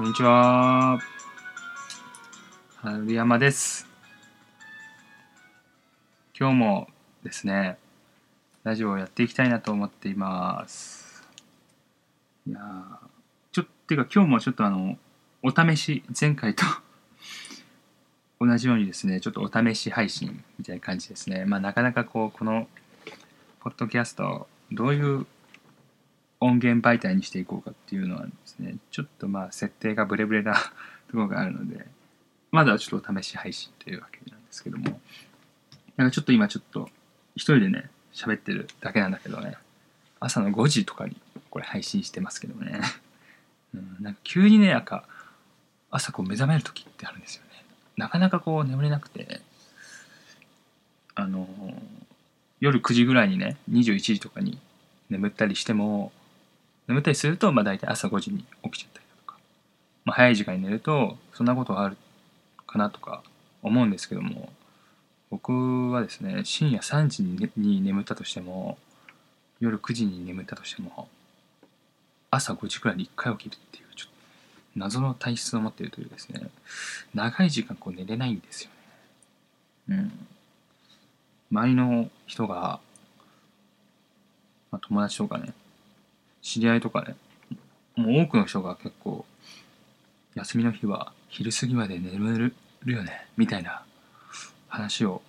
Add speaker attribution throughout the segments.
Speaker 1: こんにちは。春山です。今日もですね、ラジオをやっていきたいなと思っています。いやーちょっと、てか今日もちょっとあの、お試し、前回と同じようにですね、ちょっとお試し配信みたいな感じですね。まあなかなかこう、この、ポッドキャスト、どういう音源媒体にしていこうかっていうのはですね、ちょっとまあ設定がブレブレな ところがあるので、まだちょっとお試し配信というわけなんですけども、なんかちょっと今ちょっと一人でね、喋ってるだけなんだけどね、朝の5時とかにこれ配信してますけどね、うん、なんか急にね、なんか朝こう目覚める時ってあるんですよね。なかなかこう眠れなくて、あの夜9時ぐらいにね、21時とかに眠ったりしても、眠たりすると、まあ大体朝5時に起きちゃったりだとか、まあ早い時間に寝ると、そんなことがあるかなとか思うんですけども、僕はですね、深夜3時に,、に眠ったとしても、夜9時に眠ったとしても、朝5時くらいに1回起きるっていう、ちょっと謎の体質を持っているというですね、長い時間こう寝れないんですよね。うん。周りの人が、まあ、友達とかね、知り合いとかね、もう多くの人が結構、休みの日は昼過ぎまで眠れるよね、みたいな話を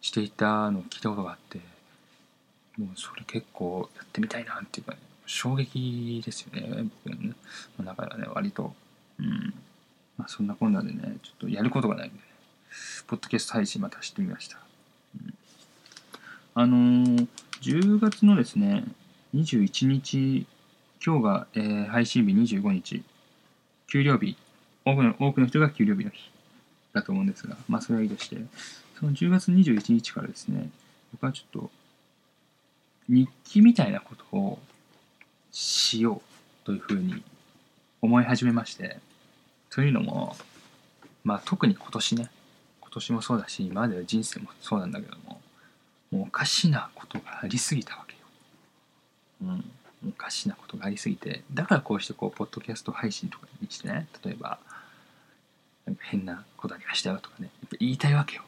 Speaker 1: していたのを聞いたことがあって、もうそれ結構やってみたいなっていうかね、衝撃ですよね、僕の中ではね、割と。うん。まあそんなこんなでね、ちょっとやることがないんでね、ポッドキャスト配信またしてみました。うんあのー、10月のですね、21日、今日が、えー配信日25日、給料日、多くの多くの人が給料日の日。だと思うんですが、まあそれはいいとして、その10月21日からですね、僕はちょっと日記みたいなことをしようというふうに思い始めまして、というのも、まあ特に今年ね、今年もそうだし、今までの人生もそうなんだけども、もうおかしなことがありすぎたわ。うん。おかしなことがありすぎて、だからこうしてこう、ポッドキャスト配信とかにしてね、例えば、変なことありましたよとかね、言いたいわけよ。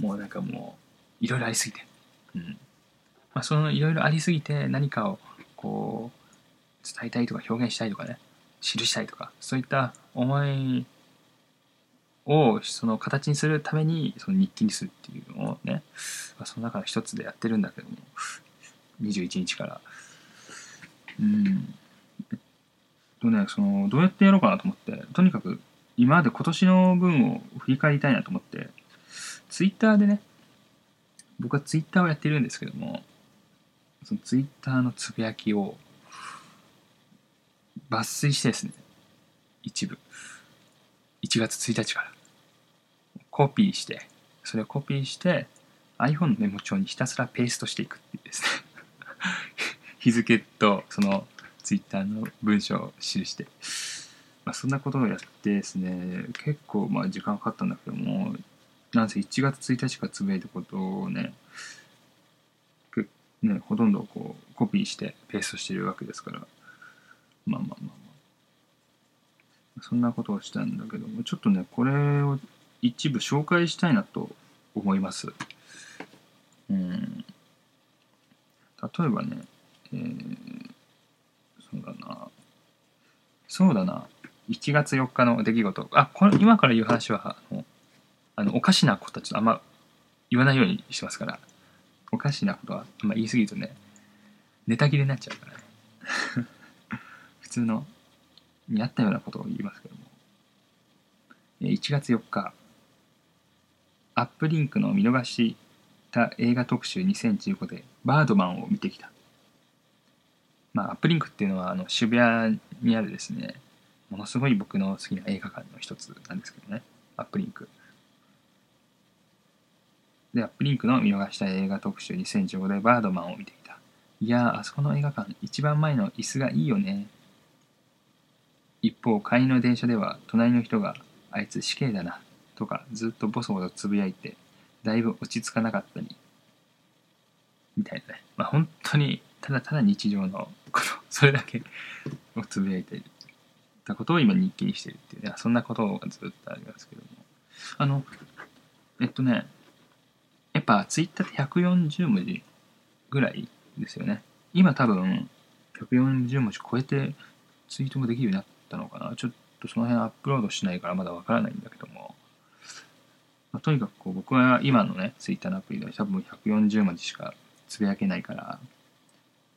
Speaker 1: うん、もうなんかもう、いろいろありすぎて。うん。まあ、そのいろいろありすぎて、何かをこう、伝えたいとか表現したいとかね、記したいとか、そういった思いをその形にするためにその日記にするっていうのをね、まあ、その中の一つでやってるんだけども21日から。うん。とねそのどうやってやろうかなと思ってとにかく今まで今年の分を振り返りたいなと思ってツイッターでね僕はツイッターをやってるんですけどもそのツイッターのつぶやきを抜粋してですね一部。1月1日から。コピーしてそれをコピーして iPhone のメモ帳にひたすらペーストしていくっていうですね。日付とその Twitter の文章を記して、まあ、そんなことをやってですね結構まあ時間かかったんだけどもなんせ1月1日からつぶやいたことをねけねほとんどこうコピーしてペーストしてるわけですからまあまあまあまあそんなことをしたんだけども、ちょっとね、これを一部紹介したいなと思います。うん。例えばね、えー、そうだな。そうだな。1月4日の出来事。あ、これ、今から言う話は、あの、あのおかしなことはちょっとあんま言わないようにしてますから、おかしなことはあんま言い過ぎるとね、ネタ切れになっちゃうからね。普通のにあったようなことを言いますけども。1月4日、アップリンクの見逃した映画特集2015でバードマンを見てきた。まあ、アップリンクっていうのはあの渋谷にあるですね、ものすごい僕の好きな映画館の一つなんですけどね、アップリンク。で、アップリンクの見逃した映画特集2015でバードマンを見てきた。いやー、あそこの映画館、一番前の椅子がいいよね。一方帰りの電車では隣の人が「あいつ死刑だな」とかずっとボソボソつぶやいてだいぶ落ち着かなかったりみたいなねまあ本当にただただ日常のことそれだけをつぶやいていたことを今日記にしてるっていうね、そんなことがずっとありますけども。あの、えっとね、やっぱツイッターって140文字ぐらいですよね。今多分140文字超えてツイートもできるようになったのかな。ちょっとその辺アップロードしないからまだわからないんだけども。まあ、とにかくこう僕は今のね、ツイッターのアプリでは多分140文字しかつぶやけないから、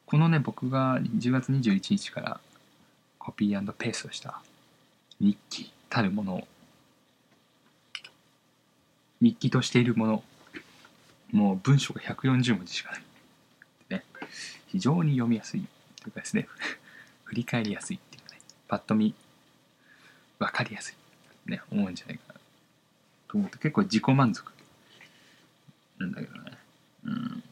Speaker 1: このね、僕が10月21日からコピーペーストした日記たるものを、日記としているもの、もう文章が140文字しかない。ね、非常に読みやすい。というかですね、振り返りやすいっていうかね、パッと見、わかりやすい、ね、思うんじゃないかな。思って結構自己満足なんだけどね。うん。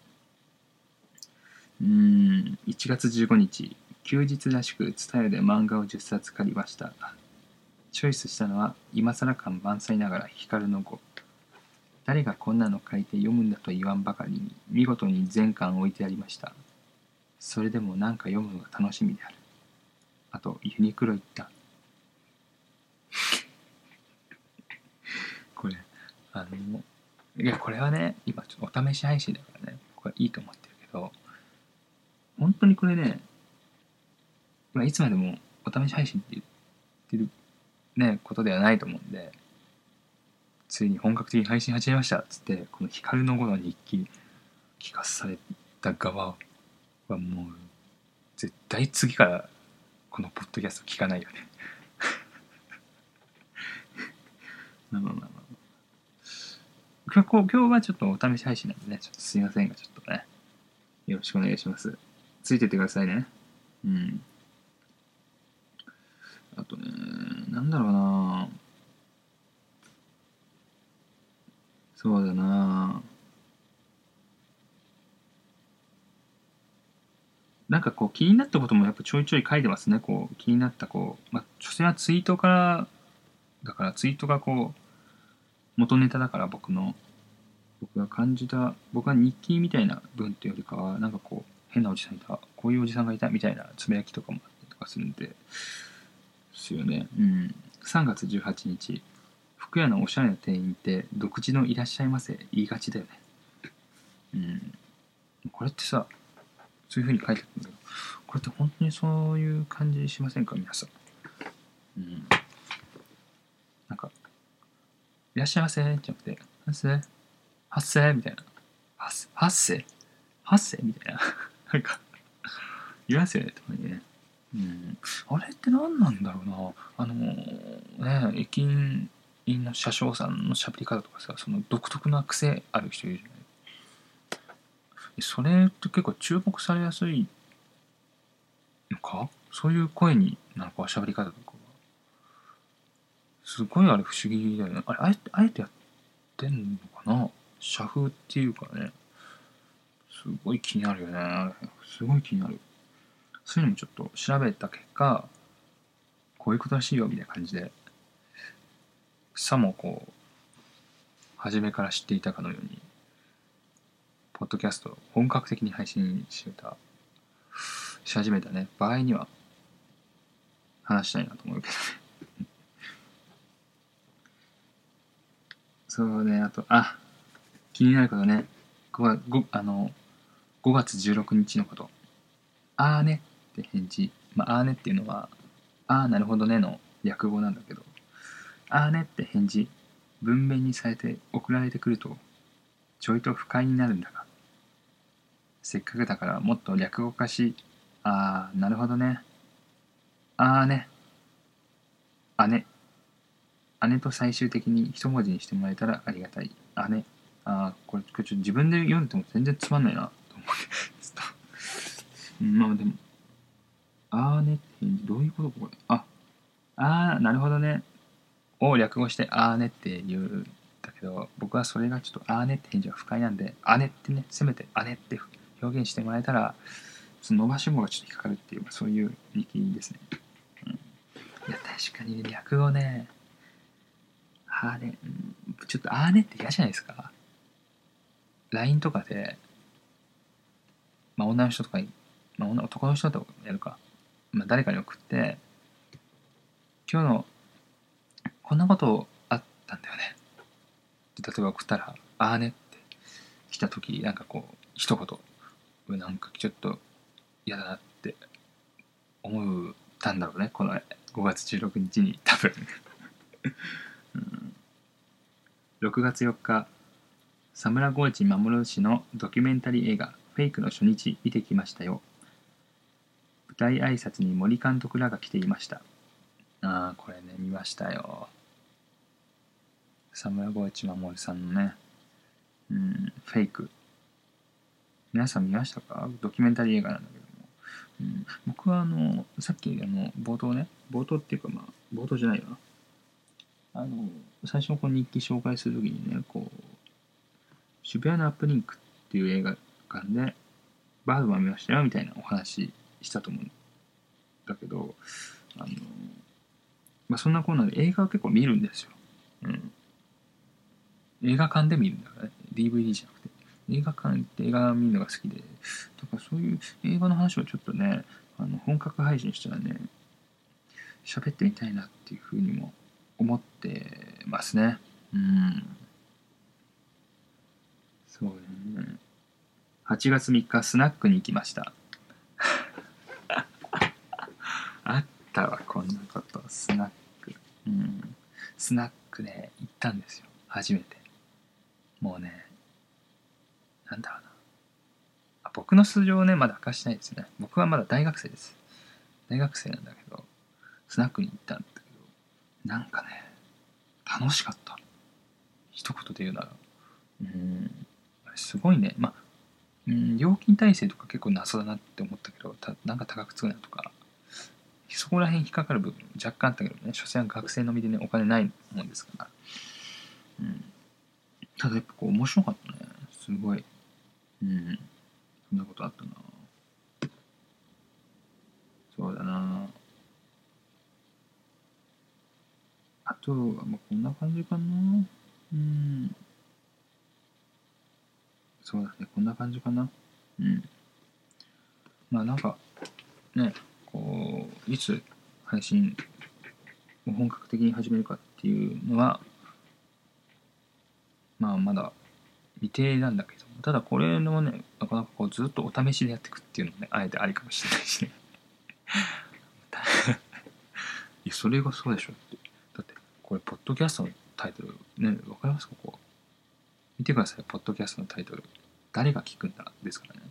Speaker 1: うん、1月15日、休日らしく伝えで漫画を10冊借りました。チョイスしたのは、今更感満載ながら光の語。誰がこんなの書いて読むんだと言わんばかりに、見事に全巻置いてありました。それでも何か読むのが楽しみである。あと、ユニクロ行った。これ、あの、いや、これはね、今ちょっとお試し配信だからね、僕はいいと思ってるけど、本当にこれね、まあ、いつまでもお試し配信って言ってる、ね、ことではないと思うんで、ついに本格的に配信始めましたっつって、この光の語の日記聞かされた側はもう、絶対次からこのポッドキャスト聞かないよねまあまあまあまあ。今日今日はちょっとお試し配信なんでね、ちょっとすいませんが、ちょっとね、よろしくお願いします。ついてってくださいね。うん。あとね、なんだろうなそうだななんかこう気になったこともやっぱちょいちょい書いてますね。こう気になったこう、まあ、所詮はツイートから、だからツイートがこう、元ネタだから僕の、僕が感じた、僕は日記みたいな文っていうよりかは、なんかこう、変なおじさんいた、こういうおじさんがいたみたいなつぶやきとかもあったりとかするんで、ですよね。うん。3月18日、服屋のおしゃれな店員って独自のいらっしゃいませ言いがちだよね。うん。これってさ、そういうふうに書いてあるんだけど、これって本当にそういう感じしませんか？皆さん。うん。いらっしゃいませじゃなくて、発生発生みたいな。発発生発生みたいな。なんか、言いますよね、たまにね。うん、あれって何なんだろうな。あのね駅員の車掌さんのしゃべり方とかさその独特な癖ある人いるじゃない。それって結構注目されやすいのか？そういう声になのかしゃべり方とか。すごいあれ不思議だよね。あれあえてあえてやってんのかな？社風っていうかね。すごい気になるよね。すごい気になる。そういうのもちょっと調べた結果、こういうことらしいよみたいな感じで、さもこう、初めから知っていたかのように、ポッドキャストを本格的に配信してた、し始めたね、場合には、話したいなと思うけどね。そうね、あと、あ、気になることね、5, あの5月16日のこと。あーねって返事。まあ、あーねっていうのは、あーなるほどねの略語なんだけど、あーねって返事、文面にされて送られてくると、ちょいと不快になるんだが、せっかくだからもっと略語化し、あー、なるほどね。あーね。姉。姉と最終的に一文字にしてもらえたらありがたい。姉。あ、これ、これちょっと自分で読んでも全然つまんないな、と思って。まあでも、あーねってどういうことこれ？あ、あー、なるほどね。を略語してあーねって言うんだけど、僕はそれがちょっとあーねって返事が不快なんで、あねってね、せめてあねって表現してもらえたら、その伸ばし棒がちょっと引っかかるっていう、そういう力ですね。うん、いや、確かに略語ね、あーね、ちょっとあーねって嫌じゃないですか。LINE とかで、まあ女の人とか、まあ、男の人とやるか。まあ、誰かに送って今日のこんなことあったんだよね。例えば送ったら「ああね」って来た時なんかこう一言。なんかちょっと嫌だなって思ったんだろうね。この5月16日に多分、うん、6月4日佐村河内守氏のドキュメンタリー映画「フェイク」の初日見てきましたよ。舞台挨拶に森監督らが来ていました。ああこれね見ましたよ。佐村河内守さんのねうんフェイク。皆さん見ましたか？ドキュメンタリー映画なんだけども、うん、僕はあのさっきあの冒頭ね冒頭っていうかまあ冒頭じゃないよなあの最初のこの日記紹介するときにねこう渋谷のアップリンクっていう映画館でバードマン見ましたよみたいなお話したと思うんだけどあの、まあ、そんなコーナーで映画を結構見るんですよ、うん、映画館で見るんだからね。DVD じゃなくて。映画館行って映画見るのが好きで、だからそういう映画の話をちょっとね、あの本格配信したらね、喋ってみたいなっていうふうにも思ってますね。うん。そうね。8月3日、スナックに行きました。あったわ、こんなこと。スナック。うん。スナックね、行ったんですよ。初めて。もうね、なんだろうな。あ僕の素性をね、まだ明かしてないですね。僕はまだ大学生です。大学生なんだけど、スナックに行ったんだけど、なんかね、楽しかった。一言で言うなら。うん、すごいね。まあ、うん、料金体制とか結構謎だなって思ったけど、たなんか高くつくなとか、そこら辺引っかかる部分若干あったけどね、所詮学生の身でね、お金ないもんですから。うん。ただやっぱこう面白かったね。すごい。うん。そんなことあったな。そうだな。あと、まあ、こんな感じかな。うん。そうだね、こんな感じかな。うん。まあなんか、ね、こう、いつ配信を本格的に始めるかっていうのは、まあまだ未定なんだけどただこれのねなかなかこうずっとお試しでやっていくっていうのもねあえてありかもしれないしね いやそれがそうでしょってこれポッドキャストのタイトルねわかります？かこ。う見てください。ポッドキャストのタイトル。誰が聞くんだ？ですからね。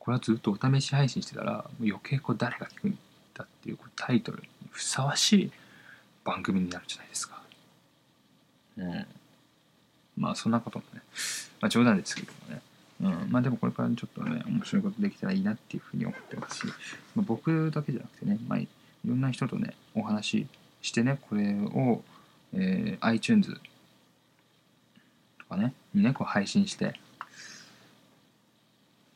Speaker 1: これはずっとお試し配信してたら余計こう誰が聞くんだっていうタイトルにふさわしい番組になるじゃないですか。うん。まあそんなこともね、まあ冗談ですけどもね。うん、まあでもこれからちょっとね、面白いことできたらいいなっていうふうに思ってますし、まあ、僕だけじゃなくてね、まあ、いろんな人とね、お話してね、これを、えー、iTunes とかね、にね、こう配信して、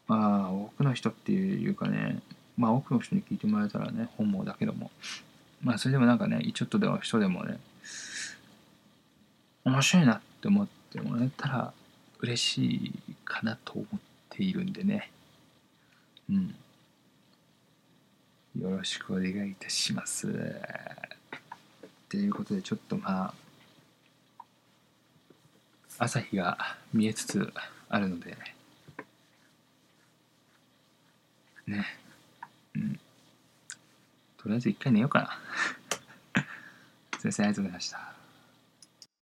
Speaker 1: まあ、多くの人っていうかね、まあ多くの人に聞いてもらえたらね、本望だけども、まあそれでもなんかね、ちょっとでも人でもね、面白いなって思、ってもらえたら嬉しいかなと思っているんでね。うん。よろしくお願いいたします。ということで、ちょっとまあ、朝日が見えつつあるので、ね。うん。とりあえず一回寝ようかな。先生、ありがとうございました。